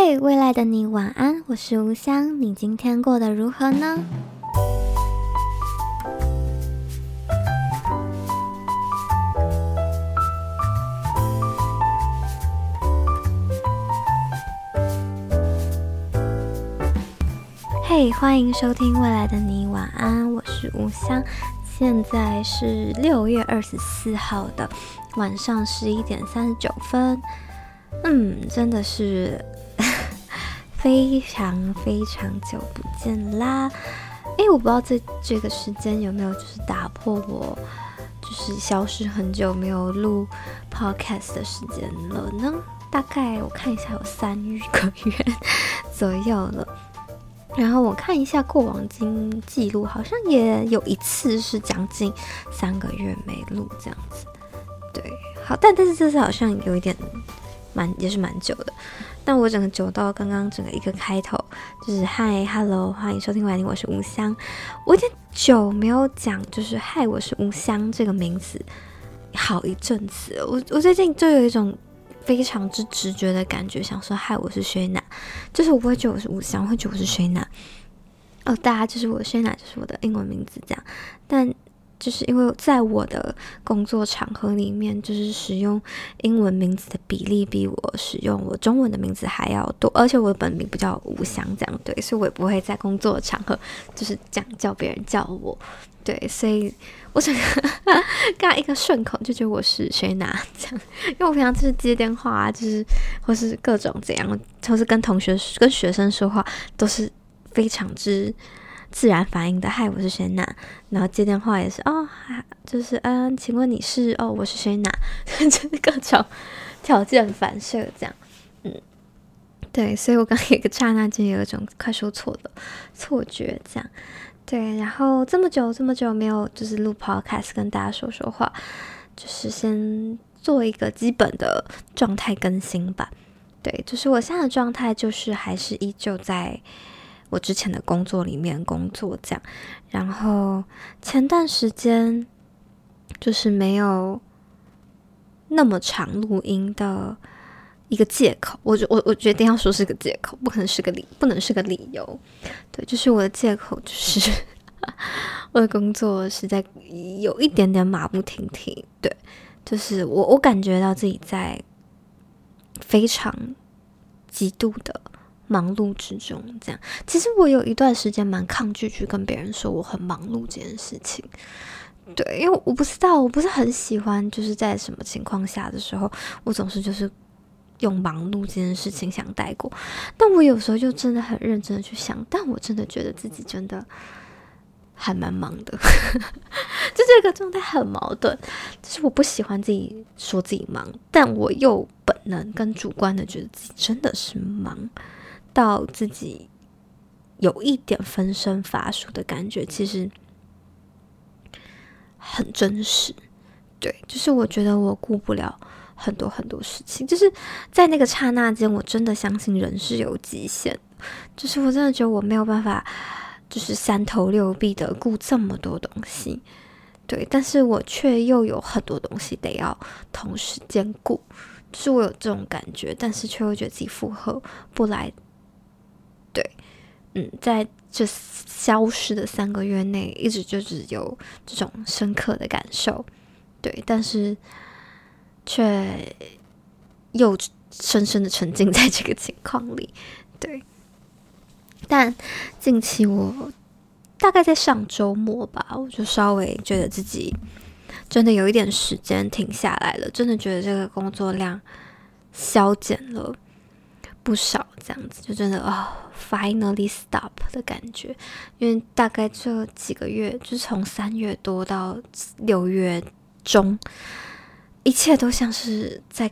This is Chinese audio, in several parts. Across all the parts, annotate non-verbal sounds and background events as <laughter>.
嘿，hey, 未来的你晚安，我是吴香，你今天过得如何呢？嘿，hey, 欢迎收听《未来的你晚安》，我是吴香，现在是六月二十四号的晚上十一点三十九分。嗯，真的是非常非常久不见啦！哎，我不知道这这个时间有没有就是打破我就是消失很久没有录 podcast 的时间了呢？大概我看一下有三个月左右了。然后我看一下过往经记录，好像也有一次是将近三个月没录这样子。对，好，但但是这次好像有一点蛮也是蛮久的。但我整个久到刚刚整个一个开头就是嗨，Hello，欢迎收听晚安，我是吴香。我有点久没有讲就是嗨，我是吴香这个名字，好一阵子。我我最近就有一种。非常之直觉的感觉，想说嗨，我是薛娜，就是我不会觉得我是吴香，我会觉得我是薛娜。哦，大家就是我薛娜，就是我的英文名字这样。但就是因为在我的工作场合里面，就是使用英文名字的比例比我使用我中文的名字还要多，而且我的本名不叫吴翔，这样对，所以我也不会在工作场合就是这样叫别人叫我。对，所以我整个刚刚一个顺口就觉得我是谁拿这样，因为我平常就是接电话啊，就是或是各种怎样，或是跟同学、跟学生说话，都是非常之自然反应的。嗨，我是谁拿，然后接电话也是哦，就是嗯，请问你是哦，我是谁拿，<laughs> 就是各种条件反射这样，嗯，对，所以我刚刚有个刹那间有一种快说错了错觉这样。对，然后这么久这么久没有就是录 podcast 跟大家说说话，就是先做一个基本的状态更新吧。对，就是我现在的状态就是还是依旧在我之前的工作里面工作这样。然后前段时间就是没有那么长录音的一个借口，我我我决定要说是个借口，不可能是个理，不能是个理由。对，就是我的借口，就是 <laughs> 我的工作实在有一点点马不停蹄。对，就是我我感觉到自己在非常极度的忙碌之中。这样，其实我有一段时间蛮抗拒去跟别人说我很忙碌这件事情。对，因为我不知道，我不是很喜欢，就是在什么情况下的时候，我总是就是。用忙碌这件事情想带过，但我有时候就真的很认真的去想，但我真的觉得自己真的还蛮忙的，就这个状态很矛盾，就是我不喜欢自己说自己忙，但我又本能跟主观的觉得自己真的是忙到自己有一点分身乏术的感觉，其实很真实，对，就是我觉得我顾不了。很多很多事情，就是在那个刹那间，我真的相信人是有极限。就是我真的觉得我没有办法，就是三头六臂的顾这么多东西，对。但是我却又有很多东西得要同时兼顾，就是我有这种感觉，但是却又觉得自己负荷不来。对，嗯，在这消失的三个月内，一直就是有这种深刻的感受，对，但是。却又深深的沉浸在这个情况里，对。但近期我大概在上周末吧，我就稍微觉得自己真的有一点时间停下来了，真的觉得这个工作量削减了不少，这样子就真的哦，finally stop 的感觉。因为大概这几个月，就是从三月多到六月中。一切都像是在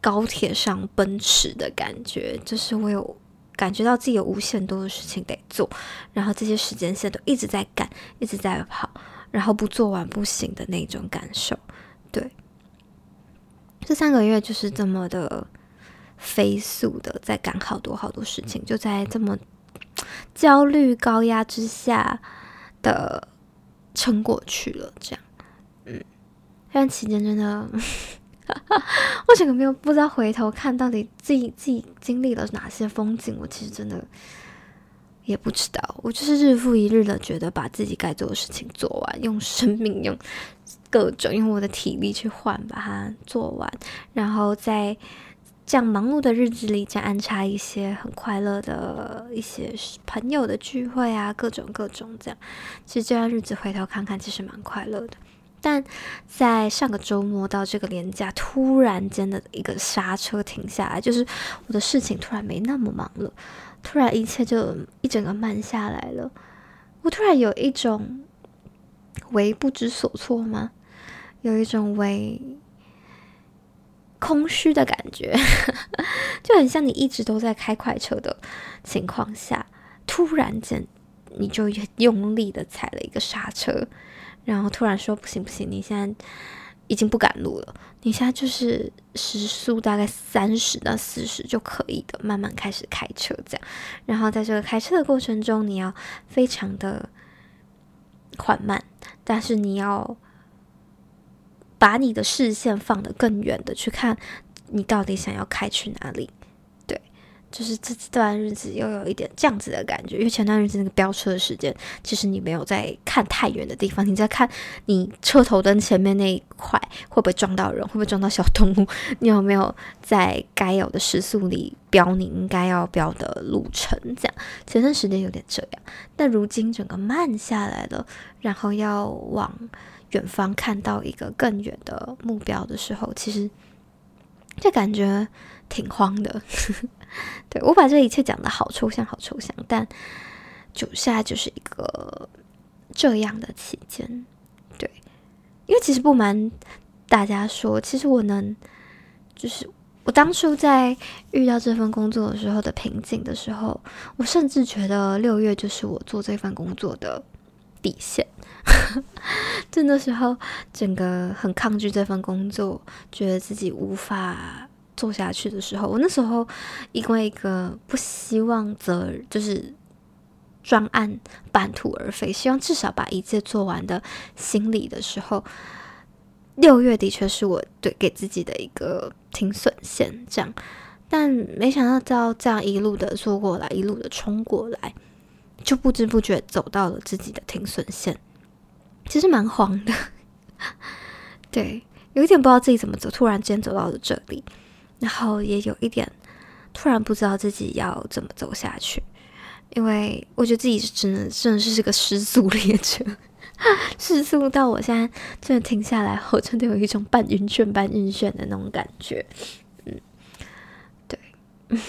高铁上奔驰的感觉，就是我有感觉到自己有无限多的事情得做，然后这些时间线都一直在赶，一直在跑，然后不做完不行的那种感受。对，这三个月就是这么的飞速的在赶好多好多事情，就在这么焦虑高压之下的撑过去了，这样，嗯。这段期间真的 <laughs> 我整个没有不知道回头看到底自己自己经历了哪些风景，我其实真的也不知道。我就是日复一日的觉得把自己该做的事情做完，用生命用各种用我的体力去换把它做完，然后在这样忙碌的日子里，再安插一些很快乐的一些朋友的聚会啊，各种各种这样。其实这段日子回头看看，其实蛮快乐的。但在上个周末到这个连假，突然间的一个刹车停下来，就是我的事情突然没那么忙了，突然一切就一整个慢下来了。我突然有一种为不知所措吗？有一种为空虚的感觉，<laughs> 就很像你一直都在开快车的情况下，突然间你就用力的踩了一个刹车。然后突然说不行不行，你现在已经不赶路了，你现在就是时速大概三十到四十就可以的，慢慢开始开车这样。然后在这个开车的过程中，你要非常的缓慢，但是你要把你的视线放得更远的去看，你到底想要开去哪里。就是这段日子又有一点这样子的感觉，因为前段日子那个飙车的时间，其实你没有在看太远的地方，你在看你车头灯前面那一块会不会撞到人，会不会撞到小动物，你有没有在该有的时速里飙你应该要飙的路程？这样前段时间有点这样，但如今整个慢下来了，然后要往远方看到一个更远的目标的时候，其实这感觉挺慌的。<laughs> <laughs> 对，我把这一切讲得好抽象，好抽象，但就现在就是一个这样的期间。对，因为其实不瞒大家说，其实我能，就是我当初在遇到这份工作的时候的瓶颈的时候，我甚至觉得六月就是我做这份工作的底线。<laughs> 就那时候，整个很抗拒这份工作，觉得自己无法。做下去的时候，我那时候因为一个不希望责就是专案半途而废，希望至少把一切做完的心理的时候，六月的确是我对给自己的一个停损线，这样，但没想到到这样一路的做过来，一路的冲过来，就不知不觉走到了自己的停损线，其实蛮慌的，<laughs> 对，有一点不知道自己怎么走，突然间走到了这里。然后也有一点突然不知道自己要怎么走下去，因为我觉得自己真的真的是个失速列车，<laughs> 失速到我现在真的停下来后，真的有一种半晕眩半晕眩的那种感觉。嗯，对，<laughs>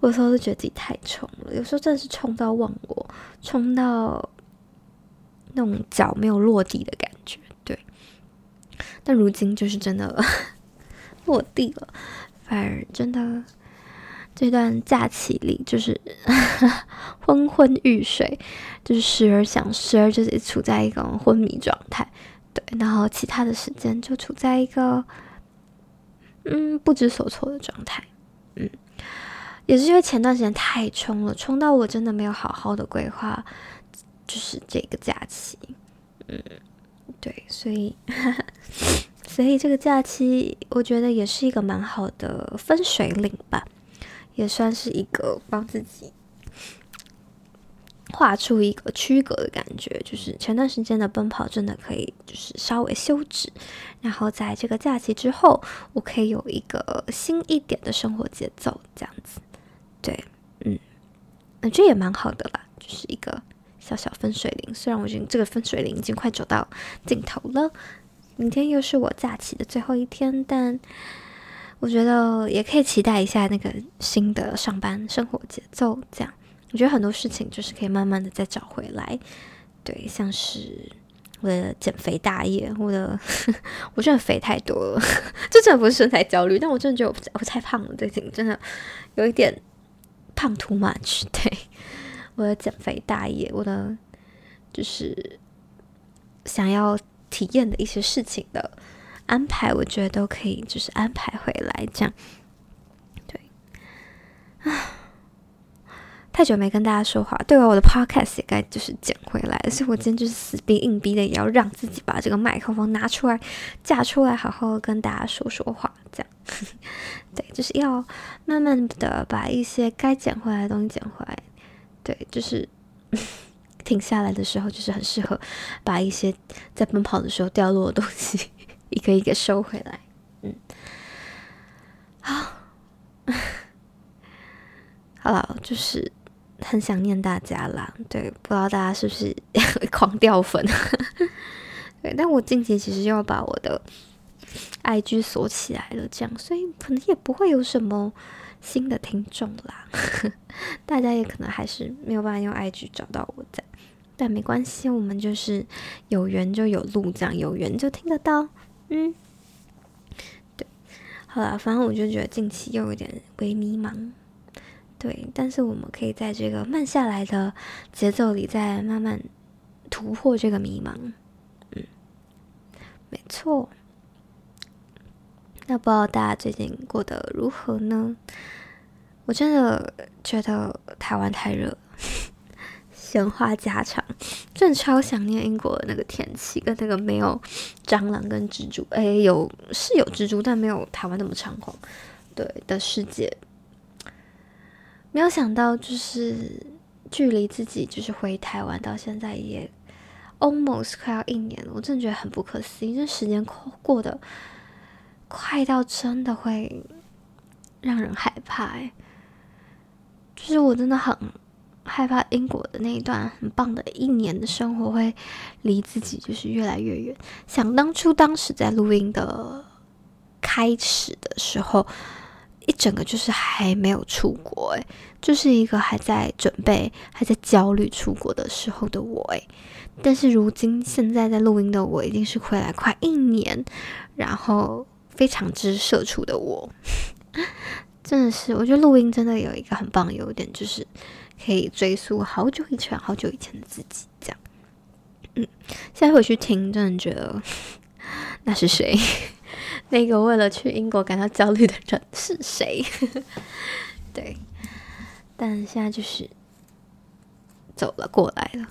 我有时候都觉得自己太冲了，有时候真的是冲到忘我，冲到那种脚没有落地的感觉。对，但如今就是真的。落地了，反而真的这段假期里就是 <laughs> 昏昏欲睡，就是时而想，时而就是处在一个昏迷状态，对，然后其他的时间就处在一个嗯不知所措的状态，嗯，也是因为前段时间太冲了，冲到我真的没有好好的规划，就是这个假期，嗯，对，所以。所以这个假期，我觉得也是一个蛮好的分水岭吧，也算是一个帮自己画出一个区隔的感觉。就是前段时间的奔跑，真的可以就是稍微休止，然后在这个假期之后，我可以有一个新一点的生活节奏，这样子。对，嗯，那这也蛮好的啦，就是一个小小分水岭。虽然我觉得这个分水岭已经快走到尽头了。明天又是我假期的最后一天，但我觉得也可以期待一下那个新的上班生活节奏。这样，我觉得很多事情就是可以慢慢的再找回来。对，像是我的减肥大业，我的 <laughs> 我真的肥太多了，<laughs> 这真的不是身材焦虑，但我真的觉得我我太胖了，最近真的有一点胖 too much。<laughs> 对，我的减肥大业，我的就是想要。体验的一些事情的安排，我觉得都可以，就是安排回来这样。对，啊，太久没跟大家说话，对，我的 podcast 也该就是捡回来，所以我今天就是死逼硬逼的，也要让自己把这个麦克风拿出来，架出来，好好跟大家说说话，这样，<laughs> 对，就是要慢慢的把一些该捡回来的东西捡回来，对，就是停下来的时候，就是很适合把一些在奔跑的时候掉落的东西 <laughs> 一个一个收回来，嗯，<laughs> 好，好了，就是。很想念大家啦，对，不知道大家是不是 <laughs> 狂掉粉？对，但我近期其实又要把我的 IG 锁起来了，这样，所以可能也不会有什么新的听众啦。大家也可能还是没有办法用 IG 找到我在，但没关系，我们就是有缘就有路，这样有缘就听得到。嗯，对，好啦，反正我就觉得近期又有点微迷茫。对，但是我们可以在这个慢下来的节奏里，再慢慢突破这个迷茫。嗯，没错。那不知道大家最近过得如何呢？我真的觉得台湾太热，闲话家常，真的超想念英国的那个天气，跟那个没有蟑螂跟蜘蛛，哎，有是有蜘蛛，但没有台湾那么猖狂，对的世界。没有想到，就是距离自己就是回台湾到现在也 almost 快要一年了，我真的觉得很不可思议，这时间过过得快到真的会让人害怕哎，就是我真的很害怕英国的那一段很棒的一年的生活会离自己就是越来越远。想当初当时在录音的开始的时候。一整个就是还没有出国诶，就是一个还在准备、还在焦虑出国的时候的我诶。但是如今现在在录音的我，已经是回来快一年，然后非常之社畜的我，<laughs> 真的是，我觉得录音真的有一个很棒的优点，就是可以追溯好久以前、好久以前的自己，这样。嗯，现在回去听，真的觉得 <laughs> 那是谁？<laughs> 那个为了去英国感到焦虑的人是谁？<laughs> 对，但现在就是走了过来了。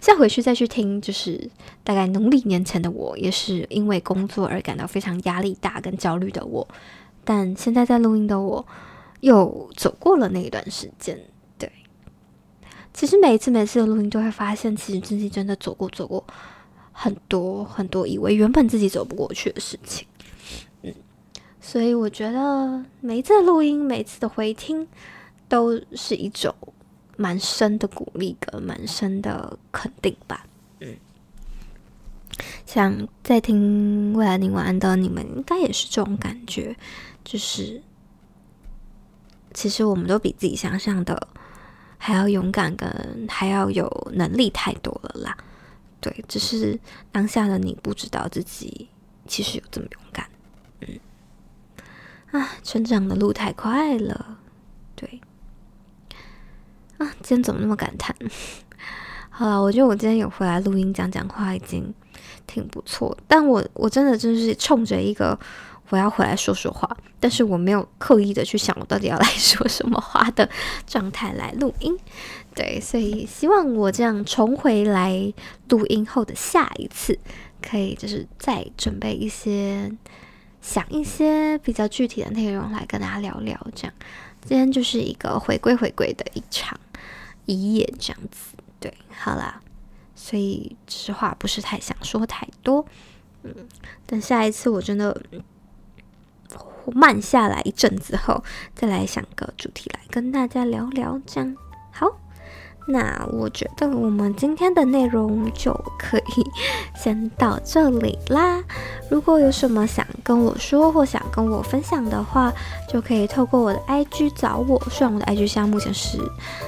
现在回去再去听，就是大概农历年前的我，也是因为工作而感到非常压力大跟焦虑的我。但现在在录音的我，又走过了那一段时间。对，其实每一次每次的录音都会发现，其实自己真的走过走过。很多很多以为原本自己走不过去的事情，嗯，所以我觉得每一次的录音，每一次的回听，都是一种蛮深的鼓励跟蛮深的肯定吧，嗯，想在听未来你晚安的你们，应该也是这种感觉，就是其实我们都比自己想象的还要勇敢，跟还要有能力太多了啦。对，只是当下的你不知道自己其实有这么勇敢，嗯，啊，成长的路太快了，对，啊，今天怎么那么感叹？<laughs> 好了，我觉得我今天有回来录音讲讲话已经挺不错，但我我真的就是冲着一个。我要回来说说话，但是我没有刻意的去想我到底要来说什么话的状态来录音，对，所以希望我这样重回来录音后的下一次，可以就是再准备一些，想一些比较具体的内容来跟大家聊聊。这样，今天就是一个回归回归的一场一夜这样子，对，好啦，所以实话不是太想说太多，嗯，等下一次我真的。慢下来一阵子后，再来想个主题来跟大家聊聊，这样好。那我觉得我们今天的内容就可以先到这里啦。如果有什么想跟我说或想跟我分享的话，就可以透过我的 IG 找我。虽然我的 IG 现在目前是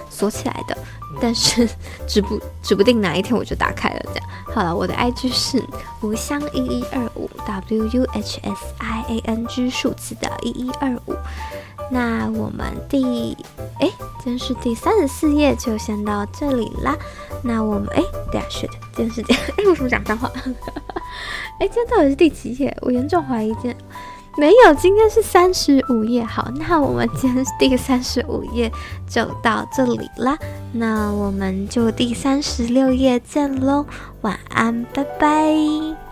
锁起来的，但是 <laughs> 指不指不定哪一天我就打开了。这样好了，我的 IG 是无香一一二五 W U H S I A N G 数字的一一二五。那我们第哎，今天是第三十四页，就先到这里啦。那我们哎，等下 shit，今天是 <laughs> 哎，为什么讲脏话？<laughs> 哎，今天到底是第几页？我严重怀疑今天没有，今天是三十五页。好，那我们今天第三十五页就到这里啦。那我们就第三十六页见喽，晚安，拜拜。